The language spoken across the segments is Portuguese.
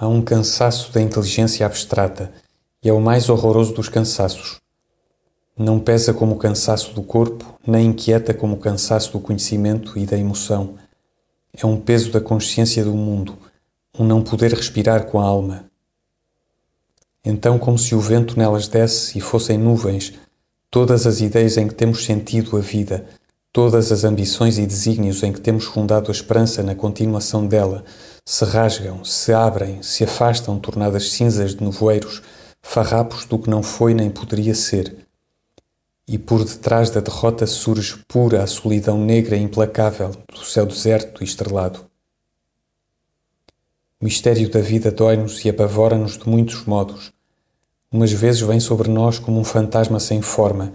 Há um cansaço da inteligência abstrata e é o mais horroroso dos cansaços. Não pesa como o cansaço do corpo, nem inquieta como o cansaço do conhecimento e da emoção. É um peso da consciência do mundo, um não poder respirar com a alma. Então, como se o vento nelas desse e fossem nuvens, todas as ideias em que temos sentido a vida, todas as ambições e desígnios em que temos fundado a esperança na continuação dela, se rasgam, se abrem, se afastam, tornadas cinzas de nevoeiros, farrapos do que não foi nem poderia ser. E por detrás da derrota surge pura a solidão negra e implacável do céu deserto e estrelado. O mistério da vida dói-nos e apavora-nos de muitos modos. Umas vezes vem sobre nós como um fantasma sem forma,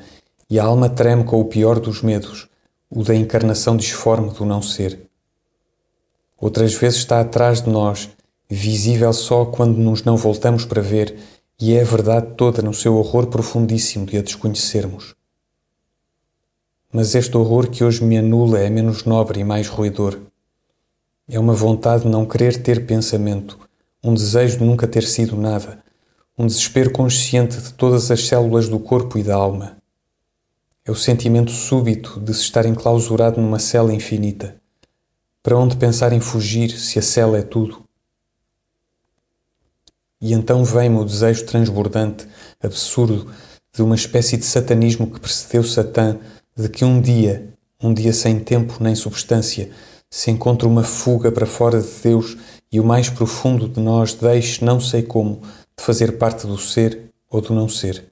e a alma treme com o pior dos medos, o da encarnação disforme do não ser. Outras vezes está atrás de nós, visível só quando nos não voltamos para ver, e é a verdade toda no seu horror profundíssimo de a desconhecermos. Mas este horror que hoje me anula é menos nobre e mais roedor. É uma vontade de não querer ter pensamento, um desejo de nunca ter sido nada, um desespero consciente de todas as células do corpo e da alma. É o sentimento súbito de se estar enclausurado numa cela infinita. Para onde pensar em fugir se a cela é tudo? E então vem-me o desejo transbordante, absurdo, de uma espécie de satanismo que precedeu Satã, de que um dia, um dia sem tempo nem substância, se encontra uma fuga para fora de Deus e o mais profundo de nós deixe, não sei como, de fazer parte do ser ou do não ser.